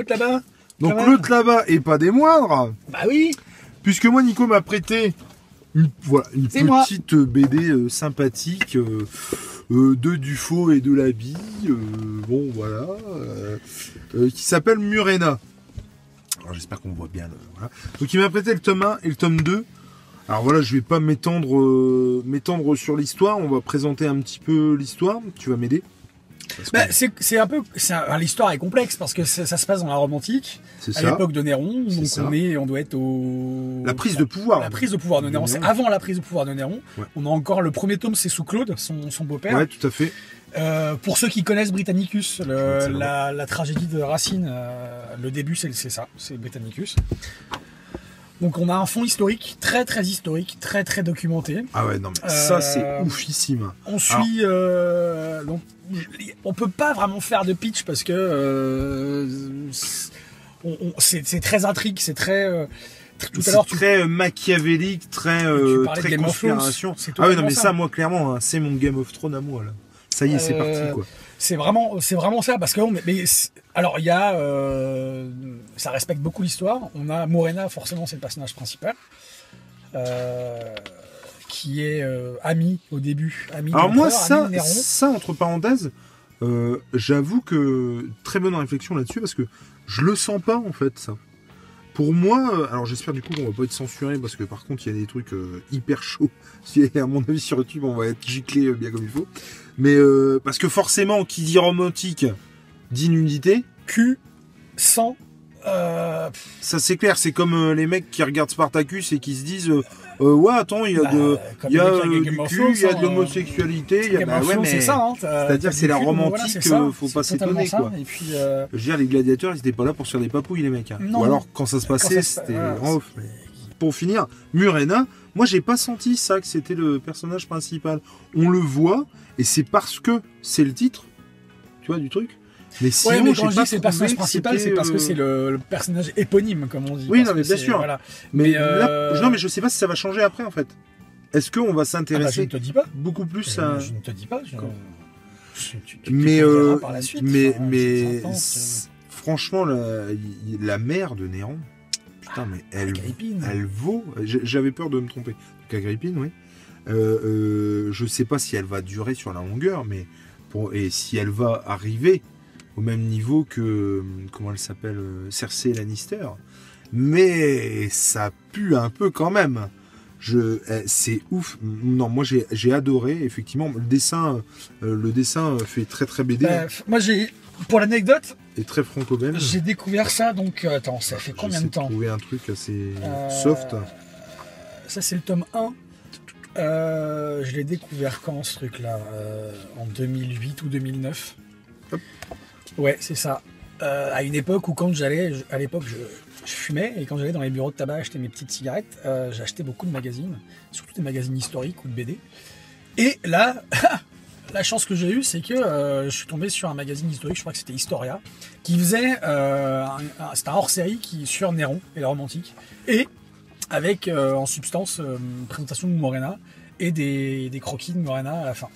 l'autre là-bas. Donc l'autre là-bas, et pas des moindres, Bah oui. puisque moi, Nico m'a prêté une, voilà, une moi. petite euh, BD euh, sympathique euh, euh, de Dufaux et de la bille, euh, bon voilà, qui s'appelle Murena. Alors j'espère qu'on voit bien. voilà. Donc il m'a prêté le tome 1 et le tome 2. Alors voilà, je vais pas m'étendre m'étendre sur l'histoire, on va présenter un petit peu l'histoire, tu vas m'aider. Que Bah, c'est un peu. L'histoire est complexe parce que ça, ça se passe dans la Rome antique, à l'époque de Néron. Donc ça. on est, on doit être au. La prise de pouvoir. La prise de pouvoir de Néron. C'est avant la prise de pouvoir de Néron. Ouais. On a encore le premier tome, c'est sous Claude, son, son beau-père. Ouais, tout à fait. Euh, pour ceux qui connaissent Britannicus, le- la, la tragédie de Racine, euh, le début c'est ça, c'est Britannicus. Donc on a un fond historique, très très historique, très très documenté. Ah ouais, non mais Euh, ça c'est oufissime. On suit, euh, donc on peut pas vraiment faire de pitch parce que euh, c'est- très intrigue, c'est très. euh, tr- tout à C'est tu très euh, machiavélique, très euh, très conspiration. Ah oui, non mais ça. ça, moi clairement, hein, c'est mon Game of Thrones à moi là. Ça y est, c'est Euh, parti quoi. C'est vraiment, c'est vraiment ça, parce que on- mais, c'est- alors il y a, euh, ça respecte beaucoup l'histoire. On a Morena, forcément, c'est le personnage principal, euh, qui est euh, ami au début, ami. Alors moi ça, ça entre parenthèses, j'avoue que très bonne réflexion là-dessus parce que je le sens pas en fait ça. Pour moi, alors j'espère du coup qu'on va pas être censuré parce que par contre il y a des trucs hyper chauds. Si, à mon avis sur YouTube on va être giclé bien comme il faut. Mais euh, parce que forcément qui dit romantique dit nudité. Q, sans. euh, Ça c'est clair, c'est comme euh, les mecs qui regardent Spartacus et qui se disent ouais attends il y a Bah, de il y a du cul, il y a de hein, l'homosexualité, il y a bah ouais mais c'est ça. Hein, c'est-à-dire c'est la romantique, voilà, faut pas s'étonner, ça. quoi. Et puis. je veux dire les gladiateurs ils étaient pas là pour se faire des papouilles les mecs. hein. Non. Ou alors quand ça se passait c'était en off. Pour finir, Murena, moi j'ai pas senti ça que c'était le personnage principal. On le voit et c'est parce que c'est le titre, tu vois du truc. Mais sinon ouais, mais j'ai quand je dis que c'est le personnage principal, c'est parce que euh, c'est le, le personnage éponyme, comme on dit. Oui, non, mais bien sûr. Voilà. Mais, Mais, là, euh, non mais je sais pas si ça va changer après en fait. Est-ce qu'on va Ah bah, s'intéresser beaucoup plus Je, à je ne te dis pas. Je... Tu- tu mais euh, par la suite. mais Enfin, franchement la, la mère de Néron putain mais elle Agrippine. elle vaut j'avais peur de me tromper. Donc Agrippine oui. Euh, euh, je sais pas si elle va durer sur la longueur mais pour et si elle va arriver au même niveau que comment elle s'appelle euh, Cersei Lannister. Mais ça pue un peu quand même. Je eh, c'est ouf. Non moi j'ai j'ai adoré effectivement. Le dessin le dessin fait très très BD Bah, moi, j'ai, pour l'anecdote, et très franco-belge. j'ai découvert ça. Donc, euh, attends, ça fait combien de temps trouver un truc assez Euh, soft. Ça, c'est le tome 1. Euh, je l'ai découvert quand ce truc-là Euh, En 2008 ou 2009 Hop. Ouais, c'est ça. Euh, à une époque où, quand j'allais, à l'époque, je, je fumais et quand j'allais dans les bureaux de tabac acheter mes petites cigarettes, j'achetais beaucoup de magazines, surtout des magazines historiques ou de BD. Et là, la chance que j'ai eue, c'est que euh, je suis tombé sur un magazine historique, je crois que c'était Historia, qui faisait euh, un, un- c'était un hors-série qui sur Néron et la Rome antique, et avec euh, en substance une présentation de Morena et des, des croquis de Morena à la fin.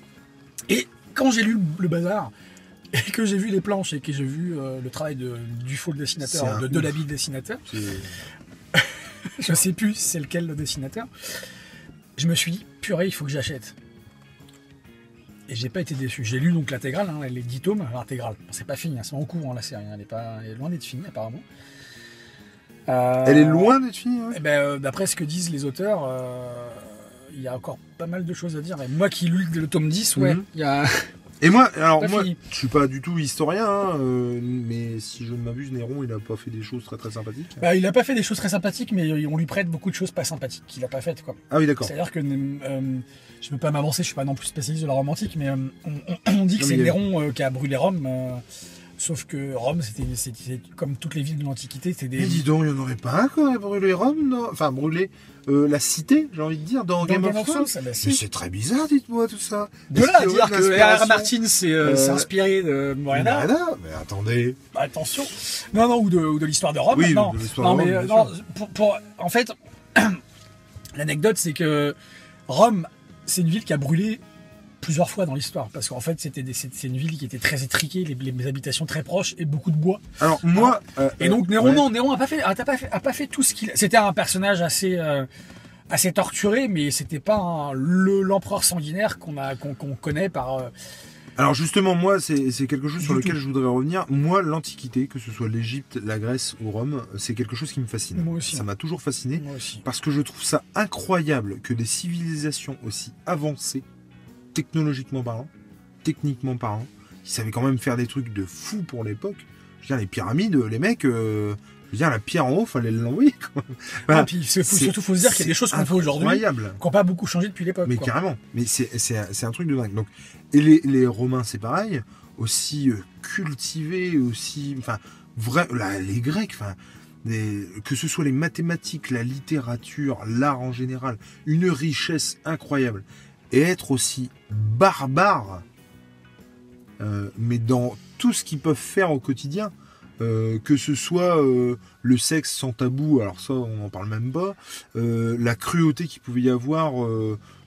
Et quand j'ai lu le, bazar et que j'ai vu les planches et que j'ai vu le travail de, du faux dessinateur, de. Delaby le dessinateur, je sais plus c'est lequel le dessinateur, je me suis dit, purée, il faut que j'achète. Et j'ai pas été déçu. J'ai lu donc l'intégrale, hein, les 10 tomes, l'intégrale. C'est pas fini, hein, c'est en cours hein, la série, elle, est pas, elle est loin d'être finie apparemment. Euh, Elle est loin d'être finie. ouais. eh ben, euh, D'après ce que disent les auteurs, euh, il y a encore pas mal de choses à dire. Et moi qui lu le tome 10, ouais, Mhm. il y a... Et moi, alors moi, fini. je suis pas du tout historien, hein, euh, mais si je ne m'abuse, Néron, il a pas fait des choses très très sympathiques. Bah, il a pas fait des choses très sympathiques, mais on lui prête beaucoup de choses pas sympathiques qu'il a pas faites. Quoi. Ah oui, d'accord. C'est-à-dire que euh, je veux pas m'avancer, je suis pas non plus spécialiste de la Rome antique, mais euh, on, on- dit que c'est Néron euh, qui a brûlé Rome. Sauf que Rome, c'était comme toutes les villes de l'Antiquité, c'était des. Mais dis donc, il n'y en aurait pas un qui aurait brûlé Rome, non Enfin, brûlé euh, la cité, j'ai envie de dire, dans, Dans Game, of Thrones. ah bah. Mais c'est très bizarre, dites-moi tout ça. De là à dire que R.R. Martin s'est euh, Euh, inspiré de Morena, Morena Mais attendez. Bah, attention. Non, non, ou de, l'histoire de Rome. Oui, non, de l'histoire non mais Rome, non, pour, pour- en fait, l'anecdote, c'est que Rome, c'est une ville qui a brûlé plusieurs fois dans l'histoire, parce qu'en fait, c'était c'est une ville qui était très étriquée, les, les habitations très proches et beaucoup de bois. Alors moi, euh, Et donc euh, Néron, ouais. non, Néron a pas fait, a pas fait, a pas fait tout ce qu'il. C'était un personnage assez, euh, assez torturé, mais c'était pas un- le l'empereur sanguinaire qu'on a, qu'on connaît par. euh, Alors justement, moi, c'est quelque chose sur lequel tout. je voudrais revenir. Moi, l'Antiquité, que ce soit l'Égypte, la Grèce ou Rome, c'est quelque chose qui me fascine. Moi aussi. Ça m'a toujours fasciné. moi aussi. Parce que je trouve ça incroyable que des civilisations aussi avancées, technologiquement parlant, techniquement parlant, qui savaient quand même faire des trucs de fou pour l'époque. Je veux dire, les pyramides, les mecs, euh, je veux dire, la pierre en haut, fallait l'envoyer. Voilà. Ah, puis il faut- C'est- surtout, faut se dire qu'il y a des choses qu'on fait aujourd'hui qui n'ont pas beaucoup changé depuis l'époque. Mais quoi. carrément. Mais c'est un, truc de dingue. Donc, et les, les Romains, c'est pareil. Aussi euh, cultivés, aussi. Enfin, vrai, là, les Grecs, enfin. des- que ce soit les mathématiques, la littérature, l'art en général, une richesse incroyable. Et être aussi barbare, euh, mais dans tout ce qu'ils peuvent faire au quotidien, euh, que ce soit euh, le sexe sans tabou, alors ça on n'en parle même pas, la cruauté qu'il pouvait y avoir,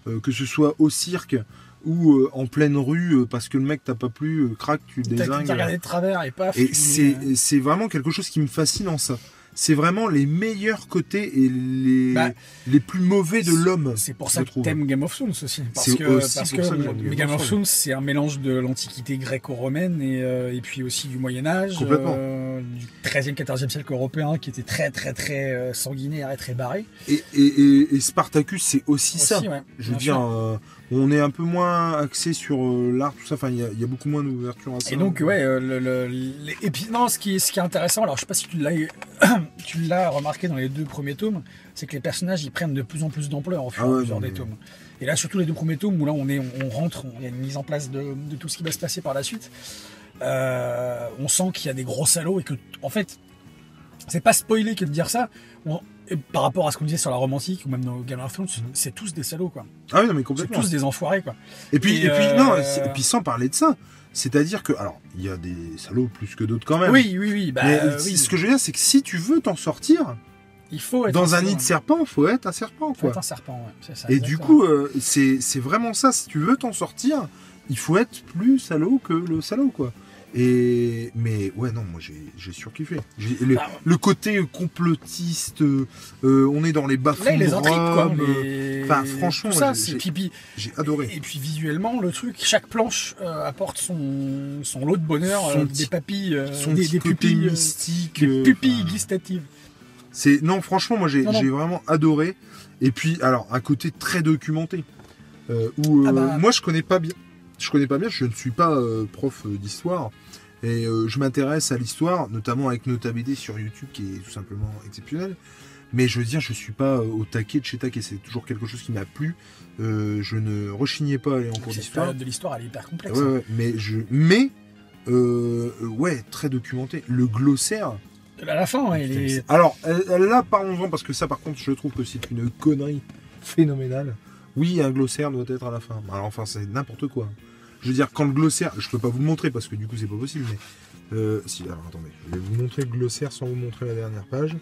que ce soit au cirque ou euh, en pleine rue, euh, parce que le mec t'a pas plu, euh, crac, tu désingues. t'as regardé de travers et paf. Et c'est vraiment quelque chose qui me fascine en ça. C'est vraiment les meilleurs côtés et les, Bah, les plus mauvais de l'homme. C'est pour ça que t'aimes Game of Thrones aussi. Parce que, aussi parce pour que ça que j'aime Game Game of. Thrones, c'est un mélange de l'Antiquité gréco-romaine et, euh, et puis aussi du Moyen-Âge. Complètement. euh, du 13e, 14e siècle européen qui était très, très, très euh, sanguinaire et très barré. Et, et, et- et Spartacus, c'est aussi, ça. Ouais, Je veux dire, euh, on est un peu moins axé sur euh, l'art, tout ça. Enfin, il y, a- il y a beaucoup moins d'ouverture à ça. Et donc, ouais, le, le- les- et puis, non, ce qui, est, ce qui est intéressant, alors je sais pas si tu l'as, tu l'as remarqué dans les deux premiers tomes, c'est que les personnages ils prennent de plus en plus d'ampleur au fur Ah et à ouais, mesure des tomes. Et là, surtout les deux premiers tomes où là on est, on, on rentre, il y a une mise en place de, de tout ce qui va se passer par la suite. Euh, on sent qu'il y a des gros salauds et que, en fait, c'est pas spoilé que de dire ça. On- et par rapport à ce qu'on disait sur la romantique ou même dans Game of Thrones, c'est tous des salauds quoi. Ah oui, non, mais C'est complètement. tous des enfoirés quoi. Et puis, Et, et puis, euh, non, c'est- et puis sans parler de ça, c'est-à-dire que, alors, il y a des salauds plus que d'autres quand même. Oui, oui, oui. Bah, Mais euh, oui. ce que je veux dire, c'est que si tu veux t'en sortir, il faut être dans un nid de serpent, faut être un serpent, Faut quoi. être un serpent, ouais, c'est ça. Et du coup, euh, c'est c'est vraiment ça. Si tu veux t'en sortir, il faut être plus salaud que le salaud, quoi. Et mais ouais, non, moi j'ai surkiffé. J'ai- Le, le côté complotiste, euh, euh, on est dans les bas Là, il les de intrigue, quoi. Euh, les- enfin, franchement, tout ça, c'est j'ai- pipi. j'ai adoré. Et puis visuellement, le truc, chaque planche euh, apporte son, son lot de bonheur, Son euh, des papilles, Son des, pupilles, euh, mystique. des pupilles gustatives. C'est non, franchement, moi j'ai vraiment adoré. Et puis, alors, un côté très documenté, où Ah bah. moi je connais pas bien. Je connais pas bien. Je ne suis pas euh, prof euh, d'histoire. Et euh, je m'intéresse à l'histoire, notamment avec Nota BD sur YouTube, qui est tout simplement exceptionnel. Mais je veux dire, je suis pas au taquet de chez taquet. C'est toujours quelque chose qui m'a plu. Euh, je ne rechignais pas à aller en cours d'histoire. période de l'histoire, elle est hyper complexe. Ouais, ouais, mais je, mais ouais, très documenté. Le glossaire. À la fin, ouais, il est- Alors là, parlons-en parce que ça, par contre, je trouve que c'est une connerie phénoménale. Oui, un glossaire doit être à la fin. Alors enfin, c'est n'importe quoi. Je veux dire, quand le glossaire, je peux pas vous le montrer parce que du coup, c'est pas possible. Mais euh, si, alors attendez, je vais vous montrer le glossaire sans vous montrer la dernière page.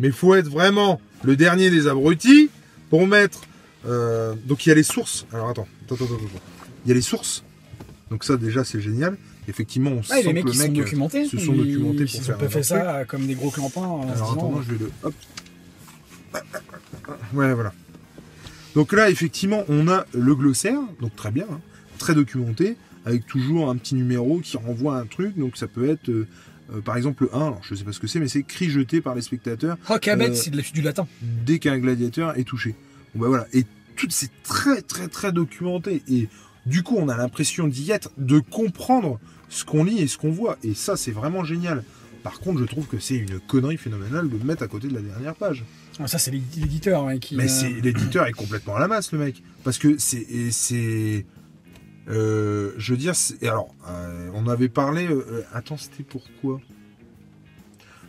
Mais faut être vraiment le dernier des abrutis pour mettre. euh, donc il y a les sources. Alors attends, attends, attends, attends. Il y a les sources. Donc ça déjà c'est génial. Effectivement, on Ouais, sent les mecs que le qui sont documentés. se sont ils- documentés pour Ils faire ont pas fait truc. ça comme des gros clampins. Alors attends, je vais le. Hop. Ouais, voilà. Donc là, effectivement, on a le glossaire, donc très bien, hein, très documenté, avec toujours un petit numéro qui renvoie à un truc. Donc ça peut être, euh, euh, par exemple, le 1, alors je sais pas ce que c'est, mais c'est cri jeté par les spectateurs bête, Euh, c'est de la- du latin. dès qu'un gladiateur est touché. Bon, bah voilà. Et tout c'est très très très documenté. Et du coup, on a l'impression d'y être, de comprendre ce qu'on lit et ce qu'on voit. Et ça, c'est vraiment génial. Par contre, je trouve que c'est une connerie phénoménale de le mettre à côté de la dernière page. Ah, Ça, c'est l'édi- l'éditeur hein, qui. Mais euh, c'est l'éditeur est complètement à la masse, le mec. Parce que c'est et c'est euh, je veux dire, alors euh, on avait parlé. euh, euh, attends, c'était pourquoi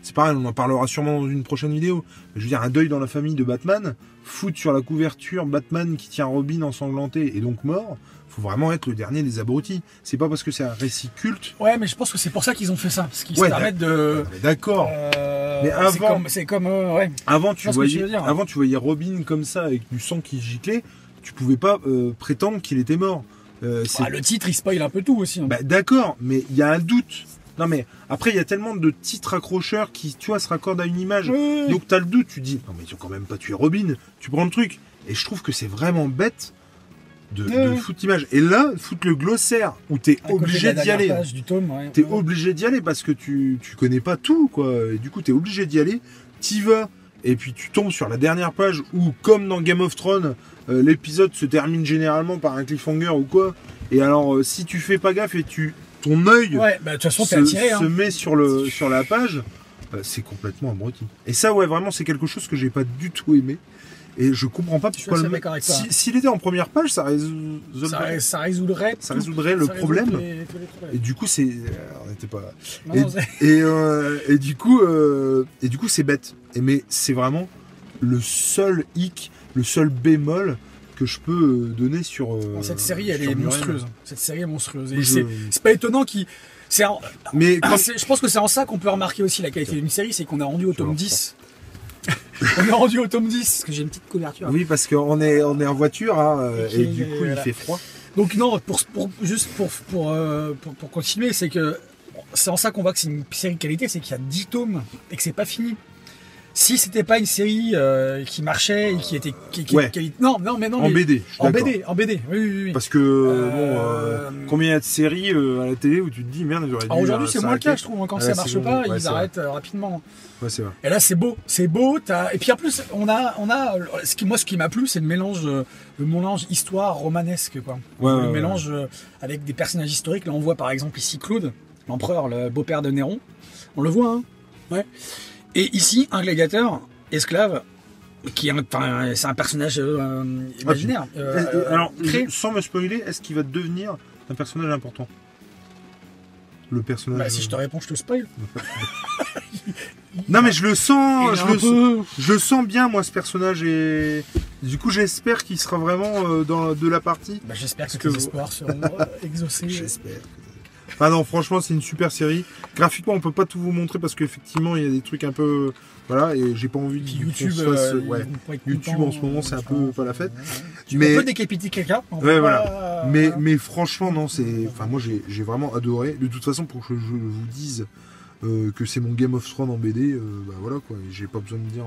C'est pareil, on en parlera sûrement dans une prochaine vidéo. Je veux dire, un deuil dans la famille de Batman, foutre sur la couverture Batman qui tient Robin ensanglanté et donc mort. Faut vraiment être le dernier des abrutis. C'est pas parce que c'est un récit culte. Ouais, mais je pense que c'est pour ça qu'ils ont fait ça. Parce qu'ils Ouais, se permettent de. Mais D'accord. Euh, Mais c'est avant- comme- C'est comme. euh, ouais. Avant, tu voyais, avant, tu voyais Robin comme ça avec du sang qui giclait. Tu pouvais pas euh, prétendre qu'il était mort. Euh, Ah, le titre, il spoil un peu tout aussi. hein. Bah, d'accord, mais il y a un doute. Non mais après il y a tellement de titres accrocheurs qui tu vois se raccordent à une image. Oui. Donc t'as le doute, tu dis non mais ils ont quand même pas tué Robin, tu prends le truc. Et je trouve que c'est vraiment bête de, foutre l'image. Et là, foutre le glossaire où t'es obligé d'y aller. ouais. T'es Ouais. obligé d'y aller parce que tu, tu connais pas tout, quoi. Et du coup, t'es obligé d'y aller. T'y vas. Et puis tu tombes sur la dernière page où, comme dans Game of Thrones, euh, l'épisode se termine généralement par un cliffhanger ou quoi. Et alors, euh, si tu fais pas gaffe et tu ton œil Ouais, bah de toute façon, t'es se, attiré. hein. se met sur, le, sur la page, euh, c'est complètement abruti. Et ça, ouais, vraiment, c'est quelque chose que j'ai pas du tout aimé. Et je comprends pas pourquoi le mec. si-. S'il était en première page, ça résoudrait. Ça, ça résoudrait, Ça tout- résoudrait le ça problème. tous les- tous les problèmes. Et du coup, c'est. euh, on n'était pas. Non, Et, non, c'est- et, euh, et du coup, euh, et du coup, c'est bête. Et mais c'est vraiment le seul hic, le seul bémol que je peux donner sur. euh, cette série, elle est monstrueuse. Cette série est monstrueuse. Et Je- c'est pas étonnant qu'il. en- Mais quand- je pense que c'est en ça qu'on peut remarquer aussi la qualité d'une série, c'est qu'on est rendu au tome vois. 10. on est rendu au tome 10, parce que j'ai une petite couverture. oui, parce qu'on est, on est en voiture, hein, euh, Et du coup, voilà. il fait froid. Donc non, pour, pour- juste pour, pour, euh, pour, pour continuer, c'est que c'est en ça qu'on voit que c'est une série de qualité, c'est qu'il y a 10 tomes et que c'est pas fini. Si c'était pas une série euh, qui marchait et qui était... Qui, qui- Ouais. qui- non, non, mais non, En mais- BD, je suis En. BD, en BD, oui, oui, oui. Parce que, Euh, bon, euh, combien il y a de séries euh, à la télé où tu te dis, merde, j'aurais dû. Aujourd'hui, euh, c'est moins le cas, je trouve. hein. Quand Ouais, ça marche bon, pas, ouais, ils vrai. arrêtent euh, rapidement. Ouais, c'est vrai. Et là, c'est beau, c'est beau. t'as- Et puis en plus, on a, on a, ce qui, moi, ce qui m'a plu, c'est le mélange, euh, le mélange histoire romanesque, quoi. Le mélange euh, avec des personnages historiques. Là, on voit par exemple ici Claude, l'empereur, le beau-père de Néron. On le voit, hein. Ouais. Et ici, un gladiateur, esclave, qui est un, c'est un personnage euh, imaginaire. euh, et- alors, sans me spoiler, est-ce qu'il va devenir un personnage important? Le personnage. Bah, si je te réponds, je te spoil. Non, mais je le sens, je le, peu- je le sens bien, moi, ce personnage. Et du coup, j'espère qu'il sera vraiment euh, dans de la partie. Bah, J'espère que que tes espoirs seront euh, exaucés. J'espère. Ah non, franchement, c'est une super série. Graphiquement, on peut pas tout vous montrer parce qu'effectivement, il y a des trucs un peu. Voilà, et j'ai pas envie qu'on YouTube, se fasse- euh, ouais. YouTube, en ce moment, c'est un peu euh, pas la fête. Tu Mais- peux décapiter quelqu'un. Ouais, voilà. Mais, mais franchement, non, c'est. Enfin, moi, j'ai j'ai vraiment adoré. De toute façon, pour que je vous dise euh, que c'est mon Game of Thrones en BD, euh, bah voilà quoi. J'ai pas besoin de dire.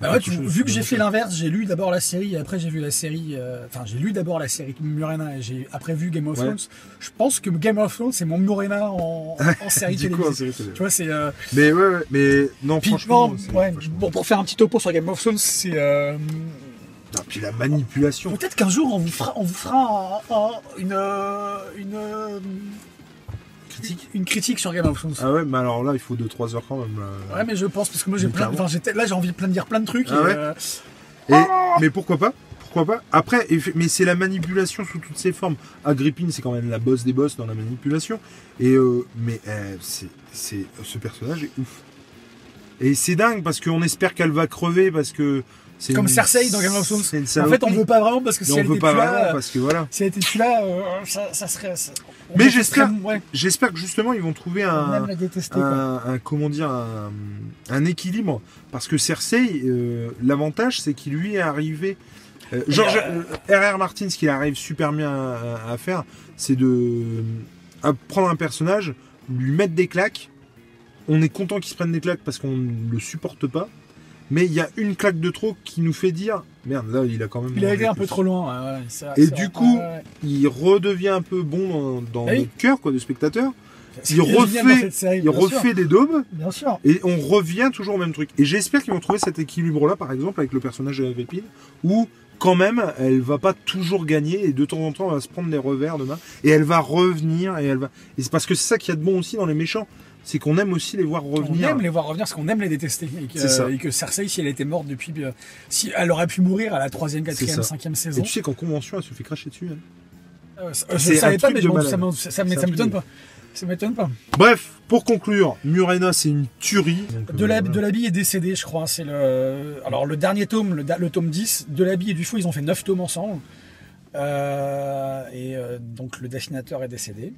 Bah ouais, tu- vu que j'ai fait l'inverse, j'ai lu d'abord la série et après j'ai vu la série. euh, Enfin, j'ai lu d'abord la série Murena et j'ai après vu Game of Ouais. Thrones. Je pense que Game of Thrones c'est mon Murena en, en série télévisée. Tu vois, c'est. euh, Mais ouais, ouais, mais non, puis, franchement. bon, ouais, pour faire un petit topo sur Game of Thrones, c'est. euh, Non, puis la manipulation. Peut-être qu'un jour on vous fera, on vous fera un- un- une, euh, une, euh, Critique. une critique sur Game of Thrones. Ah ouais, mais alors là, il faut 2-3 heures quand même. Ouais, mais je pense parce que moi j'ai plein. Enfin, j'étais- là j'ai envie de plein de dire plein de trucs. Ah et, ouais euh, Et- mais pourquoi pas Pourquoi pas Après, mais c'est la manipulation sous toutes ses formes. Agrippine, c'est quand même la boss des boss dans la manipulation. Et euh, mais euh, c'est, c'est, ce personnage est ouf. Et c'est dingue parce qu'on espère qu'elle va crever parce que c'est Comme une- Cersei dans Game of Thrones. En fait, on veut pas vraiment parce que si on elle veut était pas plus là, vraiment parce que voilà. si elle était plus là, euh, ça, ça serait. ça- Mais j'espère- Ouais, que justement ils vont trouver un, la détester. quoi. un, un- comment dire un, un équilibre parce que Cersei euh, l'avantage c'est qu'il lui est arrivé euh, George R.R. Martin ce qu'il arrive super bien à, à faire c'est de à prendre un personnage lui mettre des claques on est content qu'il se prenne des claques parce qu'on ne le supporte pas mais il y a une claque de trop qui nous fait dire merde là il a quand même Il a été un peu trop loin. ouais, ouais, c'est vrai, Et du coup, Ouais, il redevient un peu bon dans, dans Ah oui. notre cœur quoi de spectateur il refait- série, il sûr, refait des daubes Bien sûr. et on revient toujours au même truc. Et j'espère qu'ils vont trouver cet équilibre-là, par exemple, avec le personnage de Agrippine, où quand même, elle va pas toujours gagner et de temps en temps, elle va se prendre des revers de main et elle va revenir et elle va. Et c'est parce que c'est ça qu'il y a de bon aussi dans les méchants, c'est qu'on aime aussi les voir On revenir. aime les voir revenir parce qu'on aime les détester. Et que, C'est ça. et que Cersei, si elle était morte depuis. euh, si elle aurait pu mourir à la troisième, quatrième, ça. cinquième Et saison. tu sais qu'en convention, elle se fait cracher dessus. elle. Euh, c'est je un savais pas, truc mais ça ça ça truc m'étonne pas. Ça m'étonne pas. Bref, pour conclure, Murena, c'est une tuerie. De euh, la, voilà. de est décédé, je crois. C'est le, alors le dernier tome, le, tome 10, de l'habit et du fou, ils ont fait 9 tomes ensemble. Euh, et euh, donc le dessinateur est décédé.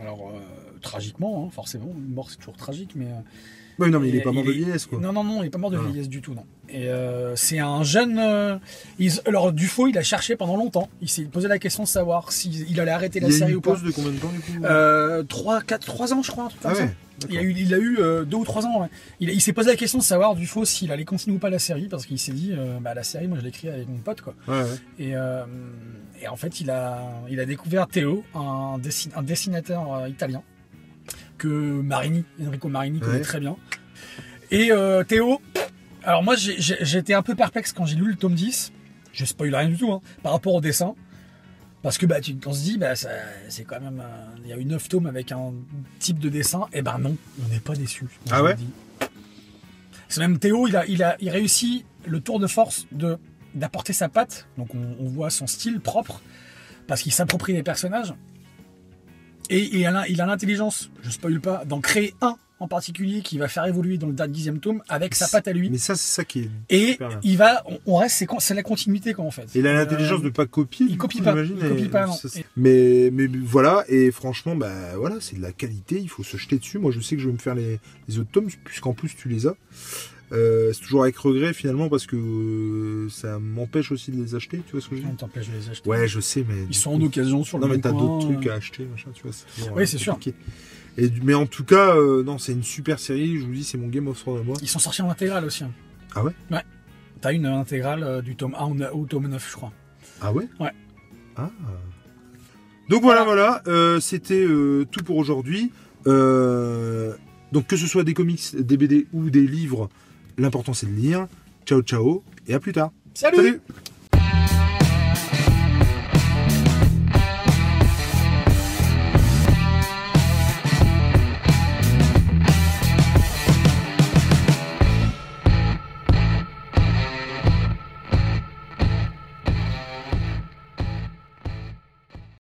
Alors, euh, tragiquement, hein, forcément. Une mort, c'est toujours tragique, mais. euh, non, mais il est pas mort il de vieillesse, quoi. Non, non, non, il est pas mort de vieillesse du tout, non. Et euh, c'est un jeune. euh, ils- alors, Dufaux, il a cherché pendant longtemps. Il s'est posé la question de savoir s'il il allait arrêter la Il y a série une ou pas. pause de combien de temps, du coup Euh, 3, 4, 3 ans, je crois, un truc comme Ah ça. ouais Il a eu, il a eu euh, deux ou trois ans. ouais. Il, il s'est posé la question de savoir du faux s'il allait continuer ou pas la série parce qu'il s'est dit euh, bah, la série moi je l'ai écrit avec mon pote quoi. Ouais, ouais. Et, euh, et en fait il a il a découvert Théo un, dessin- un dessinateur euh, italien que Marini Enrico Marini connaît Ouais. très bien. Et euh, Théo alors moi été un peu perplexe quand j'ai lu le tome 10. Je spoil rien du tout hein, par rapport au dessin. Parce que bah, tu, on se dit, bah, c'est quand même. Il y a eu 9 tomes avec un type de dessin. Et ben non, on n'est pas déçu. Ah ouais? C'est même Théo, il a, il a il réussit le tour de force de d'apporter sa patte. Donc on, on voit son style propre. Parce qu'il s'approprie les personnages. Et, et il a l'intelligence, je spoil pas, d'en créer un en particulier qui va faire évoluer dans le dixième tome avec sa patte à lui. Mais ça, c'est ça qui est. Et il va, on, on reste, c'est la continuité quoi en fait. Il a l'intelligence Euh, de pas copier. il copie coup, pas, il copie et pas, non. ça, Mais, mais voilà, et franchement, bah voilà, c'est de la qualité, il faut se jeter dessus. Moi, je sais que je vais me faire les, les autres tomes, puisqu'en plus tu les as. Euh, c'est toujours avec regret finalement, parce que euh, ça m'empêche aussi de les acheter, tu vois ce que je veux dire? T'empêche de les acheter. Ouais, je sais, mais. Ils sont coup- en occasion sur le Non, mais t'as d'autres euh, trucs à acheter, machin, tu vois. toujours, Oui, euh, c'est sûr. Et, mais en tout cas, euh, non, c'est une super série, je vous dis, c'est mon Game of Thrones à moi. Ils sont sortis en intégrale aussi. hein. Ah ouais? Ouais. T'as une intégrale euh, du tome 1 au tome 9, je crois. Ah ouais? Ouais. Ah. Donc voilà, voilà, euh, c'était euh, tout pour aujourd'hui. Euh, donc que ce soit des comics, des BD ou des livres, l'important c'est de lire. Ciao ciao et à plus tard. Salut Salut